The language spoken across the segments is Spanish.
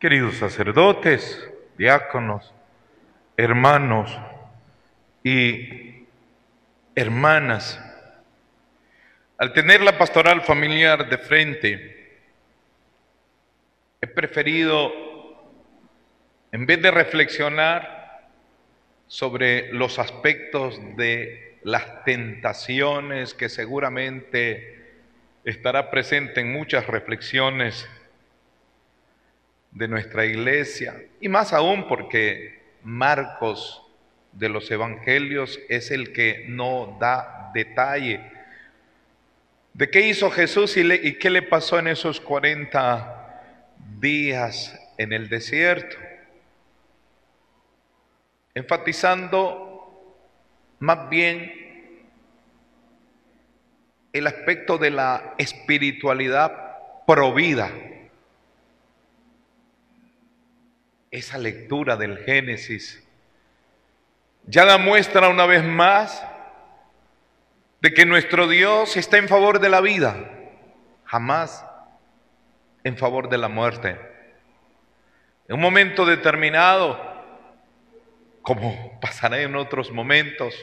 Queridos sacerdotes, diáconos, hermanos y hermanas, al tener la pastoral familiar de frente, he preferido, en vez de reflexionar sobre los aspectos de las tentaciones que seguramente estará presente en muchas reflexiones de nuestra iglesia, y más aún porque Marcos de los Evangelios es el que no da detalle de qué hizo Jesús y, y qué le pasó en esos 40 días en el desierto, enfatizando más bien el aspecto de la espiritualidad provida esa lectura del Génesis ya da muestra una vez más de que nuestro Dios está en favor de la vida, jamás en favor de la muerte. En un momento determinado, como pasará en otros momentos,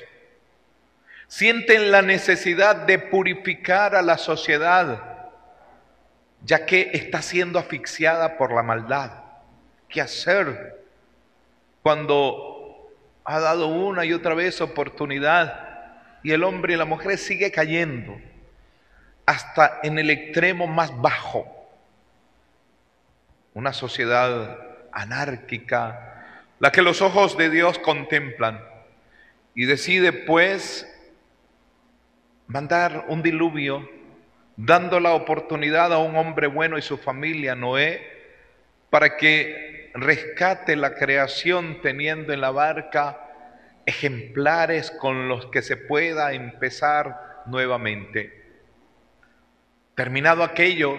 sienten la necesidad de purificar a la sociedad, ya que está siendo asfixiada por la maldad qué hacer cuando ha dado una y otra vez oportunidad y el hombre y la mujer sigue cayendo hasta en el extremo más bajo. Una sociedad anárquica, la que los ojos de Dios contemplan y decide pues mandar un diluvio dando la oportunidad a un hombre bueno y su familia, Noé, para que rescate la creación teniendo en la barca ejemplares con los que se pueda empezar nuevamente. Terminado aquello,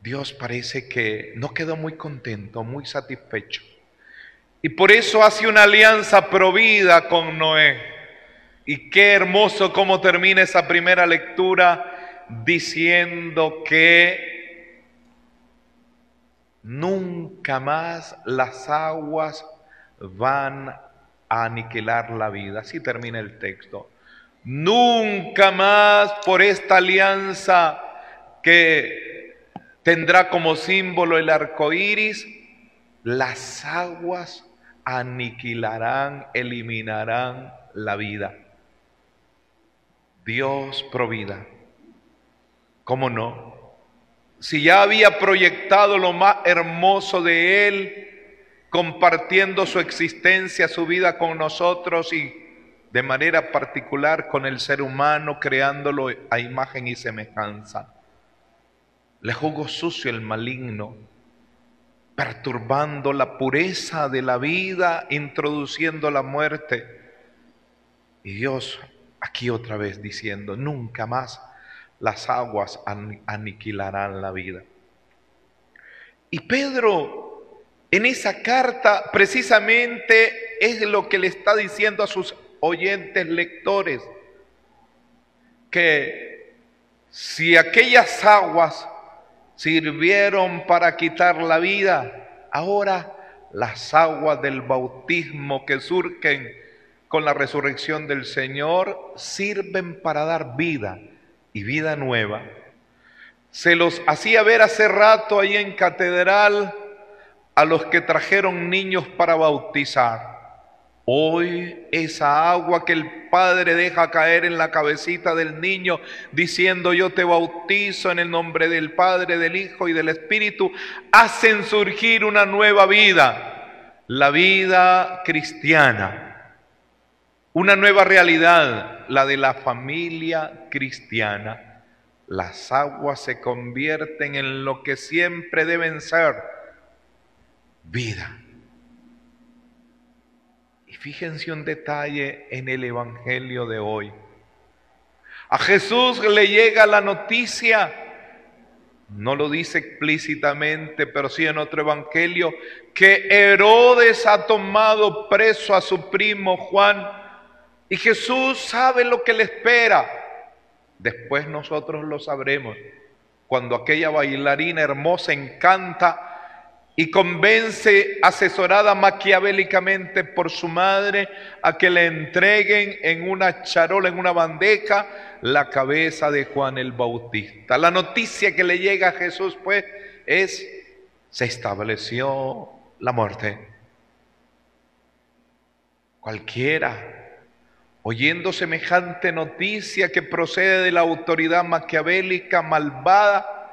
Dios parece que no quedó muy contento, muy satisfecho. Y por eso hace una alianza provida con Noé. Y qué hermoso cómo termina esa primera lectura diciendo que Nunca más las aguas van a aniquilar la vida. Así termina el texto. Nunca más por esta alianza que tendrá como símbolo el arco iris, las aguas aniquilarán, eliminarán la vida. Dios provida. ¿Cómo no? Si ya había proyectado lo más hermoso de Él, compartiendo su existencia, su vida con nosotros y de manera particular con el ser humano, creándolo a imagen y semejanza. Le jugó sucio el maligno, perturbando la pureza de la vida, introduciendo la muerte. Y Dios aquí otra vez diciendo, nunca más las aguas aniquilarán la vida. Y Pedro en esa carta precisamente es lo que le está diciendo a sus oyentes lectores, que si aquellas aguas sirvieron para quitar la vida, ahora las aguas del bautismo que surgen con la resurrección del Señor sirven para dar vida y vida nueva. Se los hacía ver hace rato ahí en catedral a los que trajeron niños para bautizar. Hoy esa agua que el Padre deja caer en la cabecita del niño diciendo yo te bautizo en el nombre del Padre, del Hijo y del Espíritu, hacen surgir una nueva vida, la vida cristiana una nueva realidad, la de la familia cristiana. Las aguas se convierten en lo que siempre deben ser, vida. Y fíjense un detalle en el Evangelio de hoy. A Jesús le llega la noticia, no lo dice explícitamente, pero sí en otro Evangelio, que Herodes ha tomado preso a su primo Juan y Jesús sabe lo que le espera. Después nosotros lo sabremos. cuando aquella bailarina hermosa encanta y convence, asesorada maquiavélicamente por su madre, a que le entreguen en una charola, en una bandeja, la cabeza de Juan el Bautista. La noticia que le llega a Jesús, pues, es, se estableció la muerte. Cualquiera, oyendo semejante noticia que procede de la autoridad maquiavélica malvada,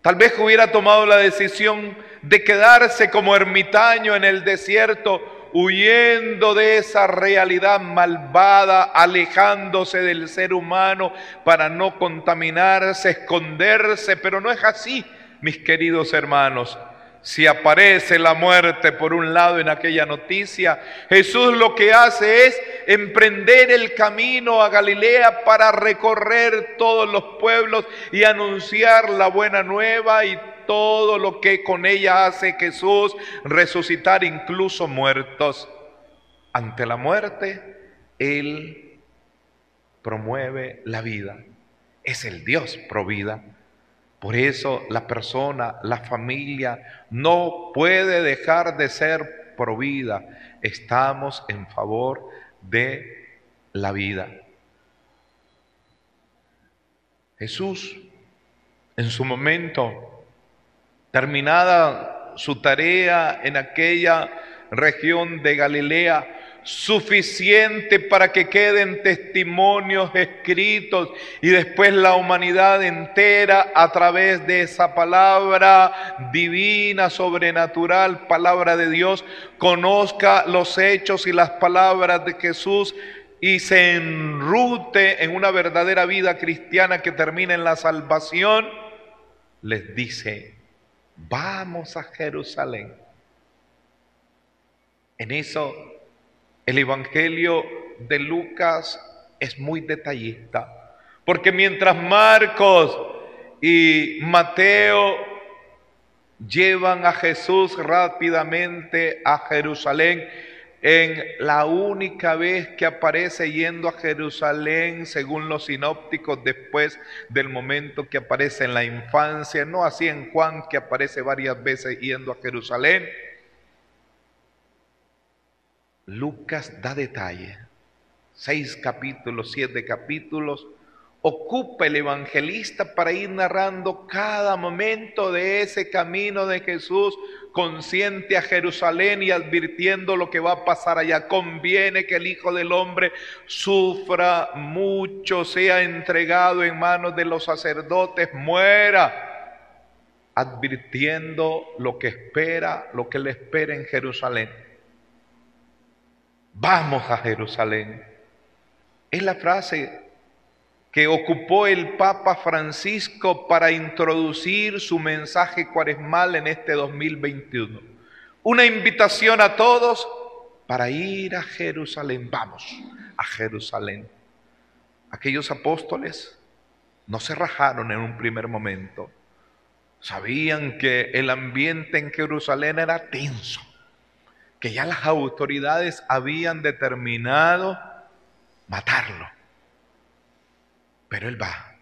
Tal vez hubiera tomado la decisión de quedarse como ermitaño en el desierto, huyendo de esa realidad malvada, alejándose del ser humano para no contaminarse, esconderse, pero no es así, mis queridos hermanos. Si aparece la muerte por un lado en aquella noticia, Jesús lo que hace es emprender el camino a Galilea para recorrer todos los pueblos y anunciar la buena nueva y todo lo que con ella hace Jesús, resucitar incluso muertos. Ante la muerte, Él promueve la vida. Es el Dios provida. Por eso la persona, la familia, no puede dejar de ser provida. Estamos en favor de la vida. Jesús, en su momento, terminada su tarea en aquella región de Galilea, suficiente para que queden testimonios escritos y después la humanidad entera a través de esa palabra divina, sobrenatural, palabra de Dios, conozca los hechos y las palabras de Jesús y se enrute en una verdadera vida cristiana que termine en la salvación, les dice, vamos a Jerusalén. En eso el Evangelio de Lucas es muy detallista, porque mientras Marcos y Mateo llevan a Jesús rápidamente a Jerusalén, en la única vez que aparece yendo a Jerusalén, según los sinópticos, después del momento que aparece en la infancia, no así en Juan, que aparece varias veces yendo a Jerusalén, Lucas da detalle. Seis capítulos, siete capítulos. Ocupa el evangelista para ir narrando cada momento de ese camino de Jesús, consciente a Jerusalén y advirtiendo lo que va a pasar allá. Conviene que el Hijo del Hombre sufra mucho, sea entregado en manos de los sacerdotes, muera, advirtiendo lo que espera, lo que le espera en Jerusalén. Vamos a Jerusalén. Es la frase que ocupó el Papa Francisco para introducir su mensaje cuaresmal en este 2021. Una invitación a todos para ir a Jerusalén. Vamos a Jerusalén. Aquellos apóstoles no se rajaron en un primer momento. Sabían que el ambiente en Jerusalén era tenso que ya las autoridades habían determinado matarlo. Pero él va.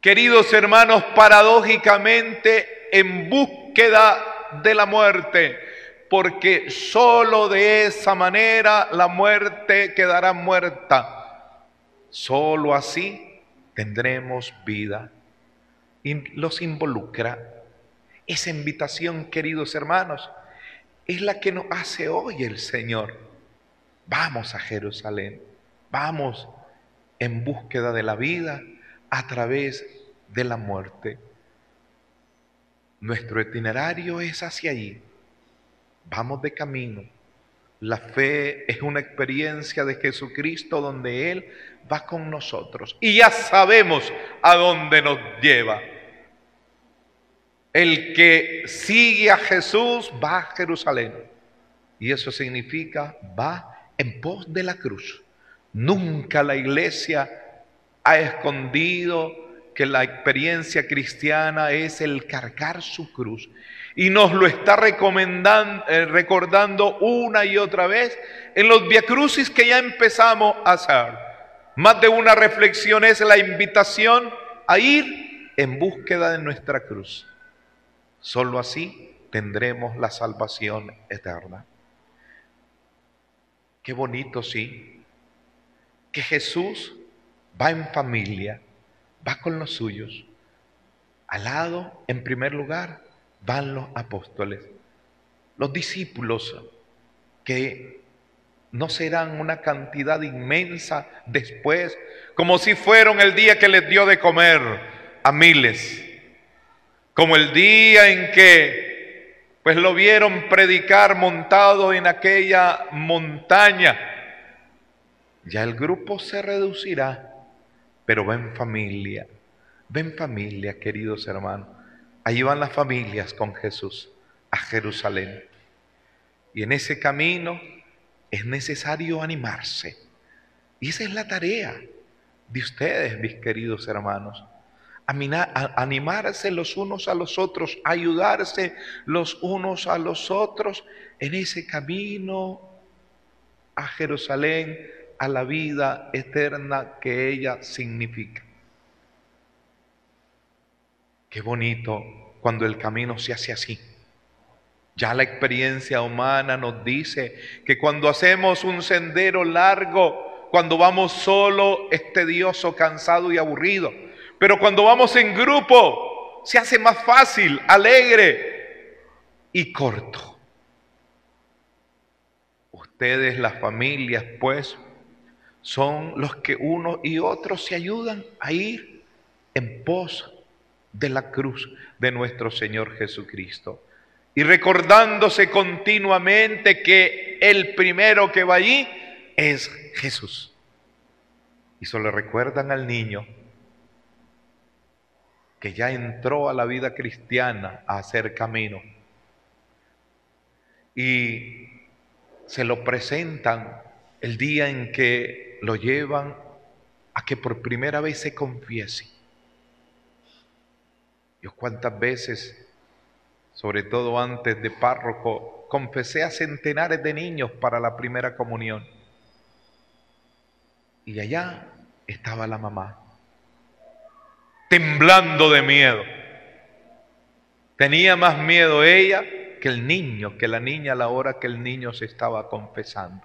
Queridos hermanos, paradójicamente en búsqueda de la muerte, porque sólo de esa manera la muerte quedará muerta. Sólo así tendremos vida. Y los involucra esa invitación, queridos hermanos, es la que nos hace hoy el Señor. Vamos a Jerusalén, vamos en búsqueda de la vida a través de la muerte. Nuestro itinerario es hacia allí. Vamos de camino. La fe es una experiencia de Jesucristo donde Él va con nosotros y ya sabemos a dónde nos lleva. El que sigue a Jesús va a Jerusalén. Y eso significa va en pos de la cruz. Nunca la iglesia ha escondido que la experiencia cristiana es el cargar su cruz. Y nos lo está recomendando, eh, recordando una y otra vez en los viacrucis que ya empezamos a hacer. Más de una reflexión es la invitación a ir en búsqueda de nuestra cruz. Solo así tendremos la salvación eterna. Qué bonito, sí, que Jesús va en familia, va con los suyos. Al lado, en primer lugar, van los apóstoles, los discípulos que no serán una cantidad inmensa después, como si fueron el día que les dio de comer a miles, como el día en que pues lo vieron predicar montado en aquella montaña. Ya el grupo se reducirá, pero ven familia, ven familia, queridos hermanos. Ahí van las familias con Jesús a Jerusalén. Y en ese camino es necesario animarse. Y esa es la tarea de ustedes, mis queridos hermanos. Animarse los unos a los otros, ayudarse los unos a los otros en ese camino a Jerusalén, a la vida eterna que ella significa. Qué bonito cuando el camino se hace así ya la experiencia humana nos dice que cuando hacemos un sendero largo, cuando vamos solo, es tedioso, cansado y aburrido. Pero cuando vamos en grupo, se hace más fácil, alegre y corto. Ustedes, las familias, pues, son los que uno y otro se ayudan a ir en pos de la cruz de nuestro Señor Jesucristo y recordándose continuamente que el primero que va allí es Jesús. Y solo recuerdan al niño que ya entró a la vida cristiana a hacer camino. Y se lo presentan el día en que lo llevan a que por primera vez se confiese. Dios cuántas veces sobre todo antes de párroco, confesé a centenares de niños para la primera comunión. Y allá estaba la mamá, temblando de miedo. Tenía más miedo ella que el niño, que la niña a la hora que el niño se estaba confesando.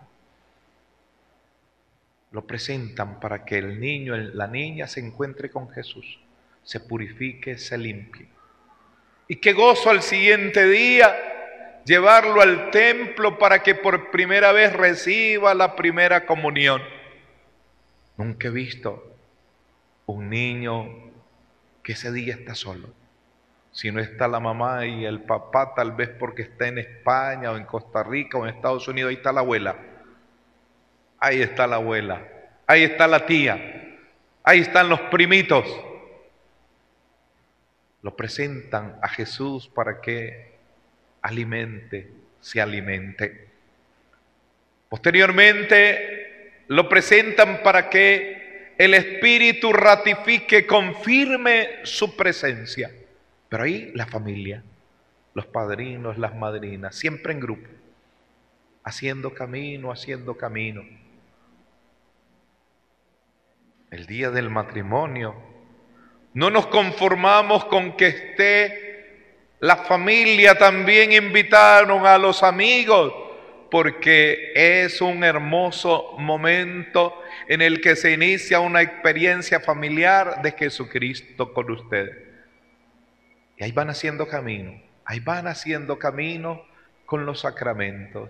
Lo presentan para que el niño, la niña se encuentre con Jesús, se purifique, se limpie. Y qué gozo al siguiente día llevarlo al templo para que por primera vez reciba la primera comunión. Nunca he visto un niño que ese día está solo. Si no está la mamá y el papá, tal vez porque está en España o en Costa Rica o en Estados Unidos, ahí está la abuela. Ahí está la abuela. Ahí está la tía. Ahí están los primitos lo presentan a Jesús para que alimente, se alimente. Posteriormente lo presentan para que el Espíritu ratifique, confirme su presencia. Pero ahí la familia, los padrinos, las madrinas, siempre en grupo, haciendo camino, haciendo camino. El día del matrimonio, no nos conformamos con que esté la familia, también invitaron a los amigos, porque es un hermoso momento en el que se inicia una experiencia familiar de Jesucristo con ustedes. Y ahí van haciendo camino, ahí van haciendo camino con los sacramentos.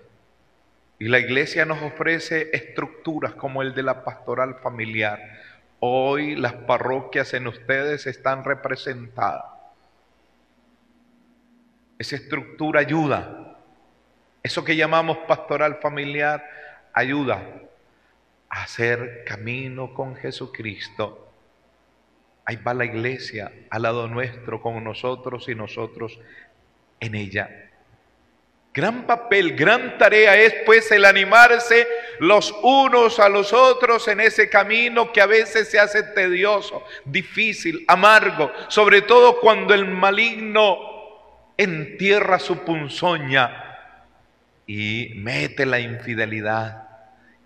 Y la iglesia nos ofrece estructuras como el de la pastoral familiar Hoy las parroquias en ustedes están representadas. Esa estructura ayuda. Eso que llamamos pastoral familiar ayuda hacer camino con Jesucristo. Ahí va la iglesia al lado nuestro con nosotros y nosotros en ella. Gran papel, gran tarea es pues el animarse los unos a los otros en ese camino que a veces se hace tedioso, difícil, amargo, sobre todo cuando el maligno entierra su punzoña y mete la infidelidad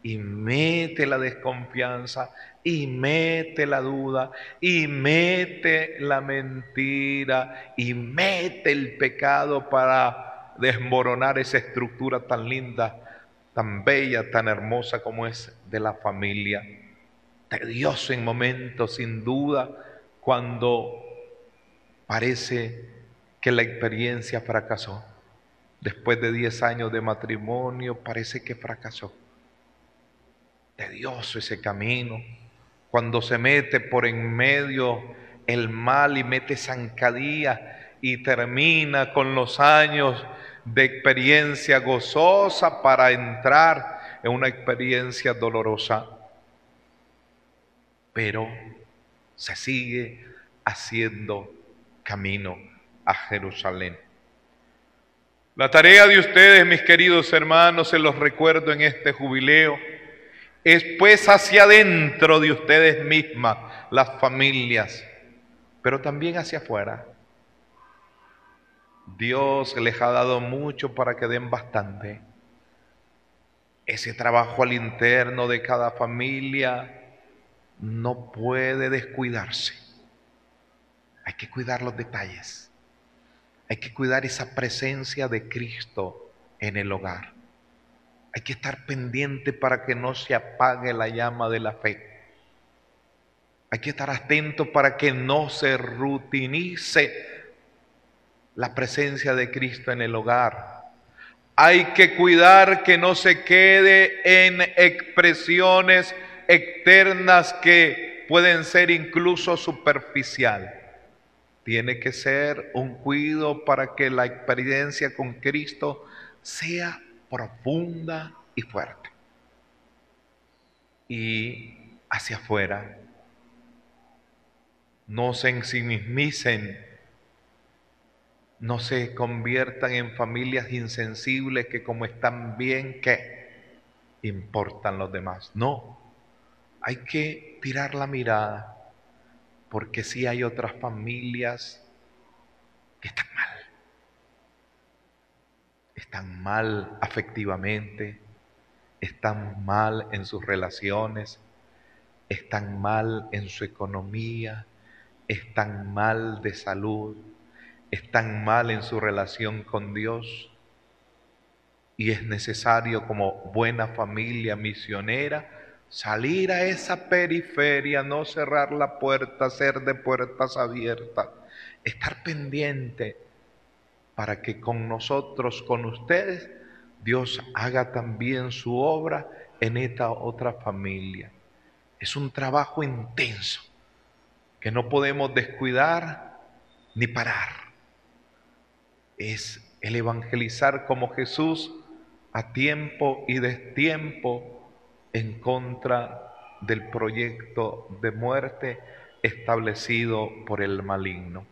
y mete la desconfianza y mete la duda y mete la mentira y mete el pecado para desmoronar esa estructura tan linda, tan bella, tan hermosa como es de la familia. Tedioso en momentos, sin duda, cuando parece que la experiencia fracasó. Después de 10 años de matrimonio, parece que fracasó. Tedioso ese camino. Cuando se mete por en medio el mal y mete zancadilla y termina con los años de experiencia gozosa para entrar en una experiencia dolorosa. Pero se sigue haciendo camino a Jerusalén. La tarea de ustedes, mis queridos hermanos, se los recuerdo en este jubileo, es pues hacia adentro de ustedes mismas, las familias, pero también hacia afuera. Dios les ha dado mucho para que den bastante. Ese trabajo al interno de cada familia no puede descuidarse. Hay que cuidar los detalles. Hay que cuidar esa presencia de Cristo en el hogar. Hay que estar pendiente para que no se apague la llama de la fe. Hay que estar atento para que no se rutinice la presencia de Cristo en el hogar. Hay que cuidar que no se quede en expresiones externas que pueden ser incluso superficiales tiene que ser un cuidado para que la experiencia con Cristo sea profunda y fuerte. Y hacia afuera, no se ensimismicen, no se conviertan en familias insensibles que como están bien, ¿qué? Importan los demás. No, hay que tirar la mirada porque sí hay otras familias que están mal. Están mal afectivamente, están mal en sus relaciones, están mal en su economía, están mal de salud, están mal en su relación con Dios. Y es necesario como buena familia misionera Salir a esa periferia, no cerrar la puerta, ser de puertas abiertas, estar pendiente para que con nosotros, con ustedes, Dios haga también su obra en esta otra familia. Es un trabajo intenso que no podemos descuidar ni parar. Es el evangelizar como Jesús a tiempo y destiempo en contra del proyecto de muerte establecido por el maligno.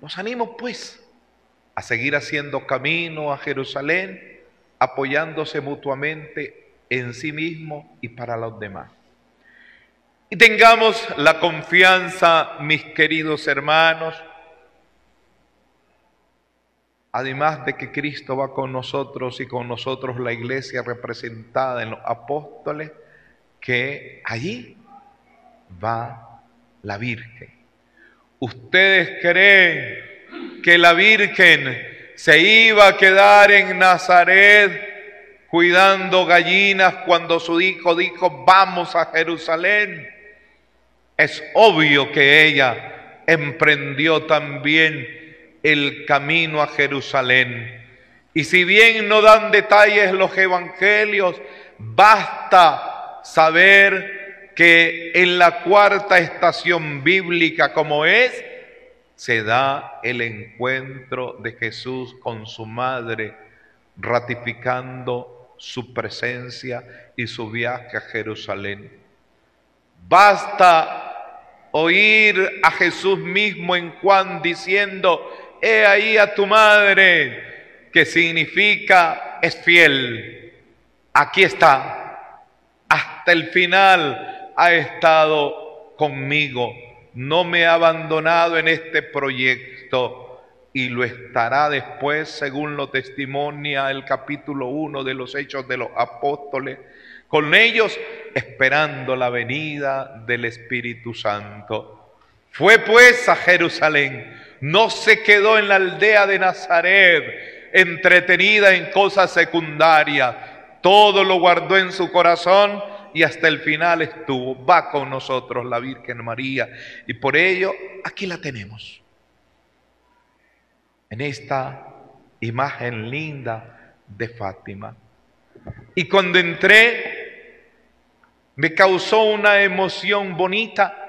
Nos animo pues a seguir haciendo camino a Jerusalén, apoyándose mutuamente en sí mismo y para los demás. Y tengamos la confianza, mis queridos hermanos, Además de que Cristo va con nosotros y con nosotros la iglesia representada en los apóstoles, que allí va la Virgen. ¿Ustedes creen que la Virgen se iba a quedar en Nazaret cuidando gallinas cuando su hijo dijo, vamos a Jerusalén? Es obvio que ella emprendió también el camino a Jerusalén. Y si bien no dan detalles los evangelios, basta saber que en la cuarta estación bíblica como es, se da el encuentro de Jesús con su madre, ratificando su presencia y su viaje a Jerusalén. Basta oír a Jesús mismo en Juan diciendo, he ahí a tu madre, que significa es fiel. Aquí está. Hasta el final ha estado conmigo. No me ha abandonado en este proyecto y lo estará después, según lo testimonia el capítulo 1 de los Hechos de los Apóstoles, con ellos esperando la venida del Espíritu Santo. Fue pues a Jerusalén, no se quedó en la aldea de Nazaret, entretenida en cosas secundarias, todo lo guardó en su corazón y hasta el final estuvo. Va con nosotros la Virgen María y por ello aquí la tenemos. En esta imagen linda de Fátima. Y cuando entré, me causó una emoción bonita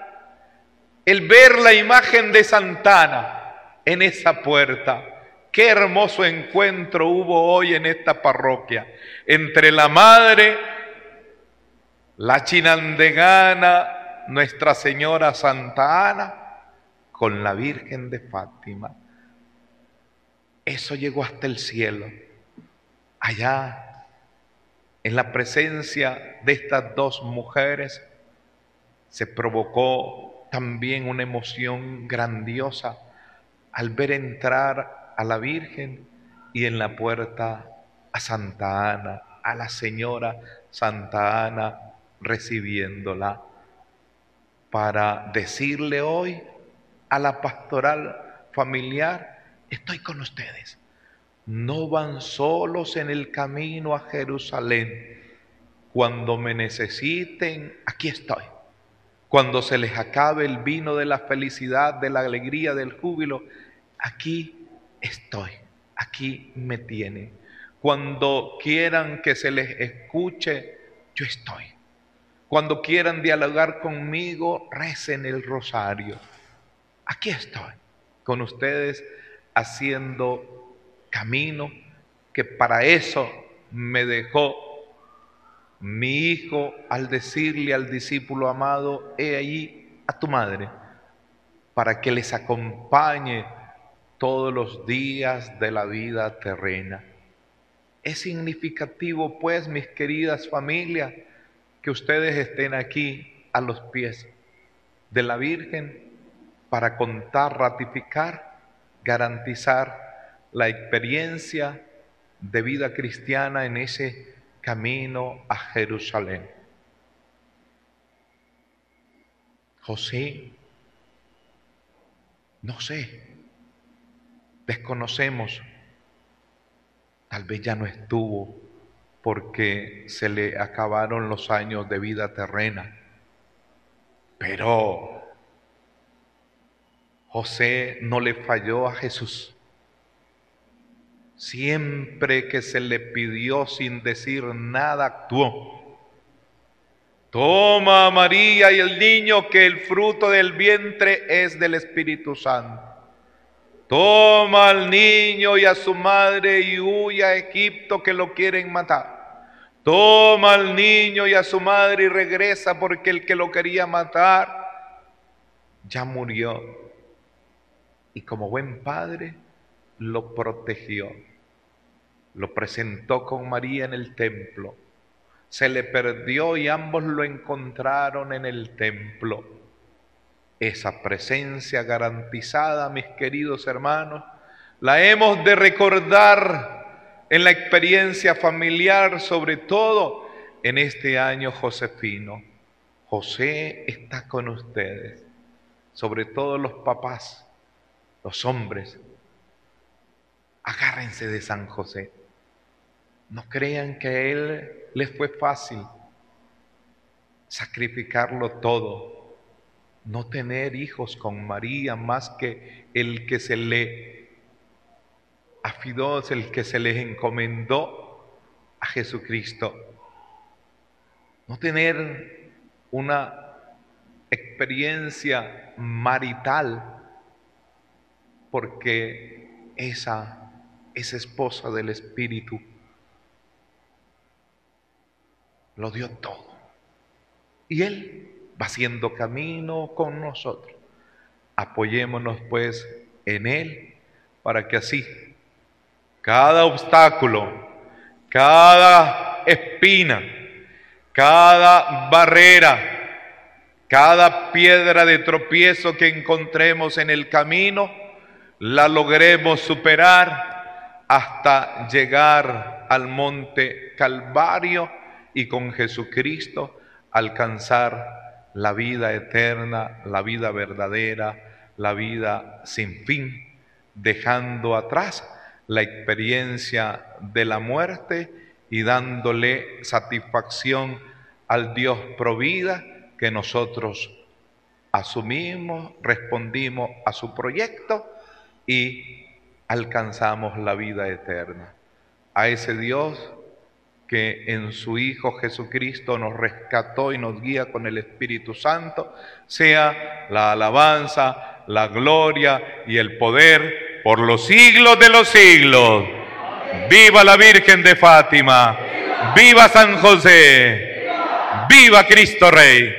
el ver la imagen de Santana en esa puerta. Qué hermoso encuentro hubo hoy en esta parroquia entre la Madre la chinandegana Nuestra Señora Santa Ana con la Virgen de Fátima. Eso llegó hasta el cielo. Allá, en la presencia de estas dos mujeres, se provocó también una emoción grandiosa al ver entrar a la Virgen y en la puerta a Santa Ana, a la Señora Santa Ana recibiéndola para decirle hoy a la pastoral familiar, estoy con ustedes. No van solos en el camino a Jerusalén. Cuando me necesiten, aquí estoy. Cuando se les acabe el vino de la felicidad, de la alegría, del júbilo, aquí estoy. Aquí me tienen. Cuando quieran que se les escuche, yo estoy. Cuando quieran dialogar conmigo, recen el rosario. Aquí estoy con ustedes haciendo camino que para eso me dejó mi hijo al decirle al discípulo amado, he ahí a tu madre, para que les acompañe todos los días de la vida terrena. Es significativo, pues, mis queridas familias, que ustedes estén aquí a los pies de la Virgen para contar, ratificar, garantizar la experiencia de vida cristiana en ese camino a Jerusalén. José, no sé, desconocemos, tal vez ya no estuvo porque se le acabaron los años de vida terrena. Pero José no le falló a Jesús. Siempre que se le pidió sin decir nada, actuó. Toma María y el niño que el fruto del vientre es del Espíritu Santo. Toma al niño y a su madre y huye a Egipto que lo quieren matar. Toma al niño y a su madre y regresa porque el que lo quería matar ya murió. Y como buen padre lo protegió. Lo presentó con María en el templo. Se le perdió y ambos lo encontraron en el templo. Esa presencia garantizada, mis queridos hermanos, la hemos de recordar en la experiencia familiar, sobre todo en este año josefino. José está con ustedes, sobre todo los papás, los hombres. Agárrense de San José. No crean que a él les fue fácil sacrificarlo todo, no tener hijos con María más que el que se le es el que se les encomendó a Jesucristo. No tener una experiencia marital, porque esa es esposa del Espíritu. Lo dio todo. Y Él va haciendo camino con nosotros. Apoyémonos pues en Él para que así cada obstáculo, cada espina, cada barrera, cada piedra de tropiezo que encontremos en el camino, la logremos superar hasta llegar al monte Calvario y con Jesucristo alcanzar la vida eterna, la vida verdadera, la vida sin fin, dejando atrás la experiencia de la muerte y dándole satisfacción al Dios provida que nosotros asumimos, respondimos a su proyecto y alcanzamos la vida eterna. A ese Dios que en su Hijo Jesucristo nos rescató y nos guía con el Espíritu Santo, sea la alabanza, la gloria y el poder por los siglos de los siglos. Viva la Virgen de Fátima, viva San José, viva Cristo Rey.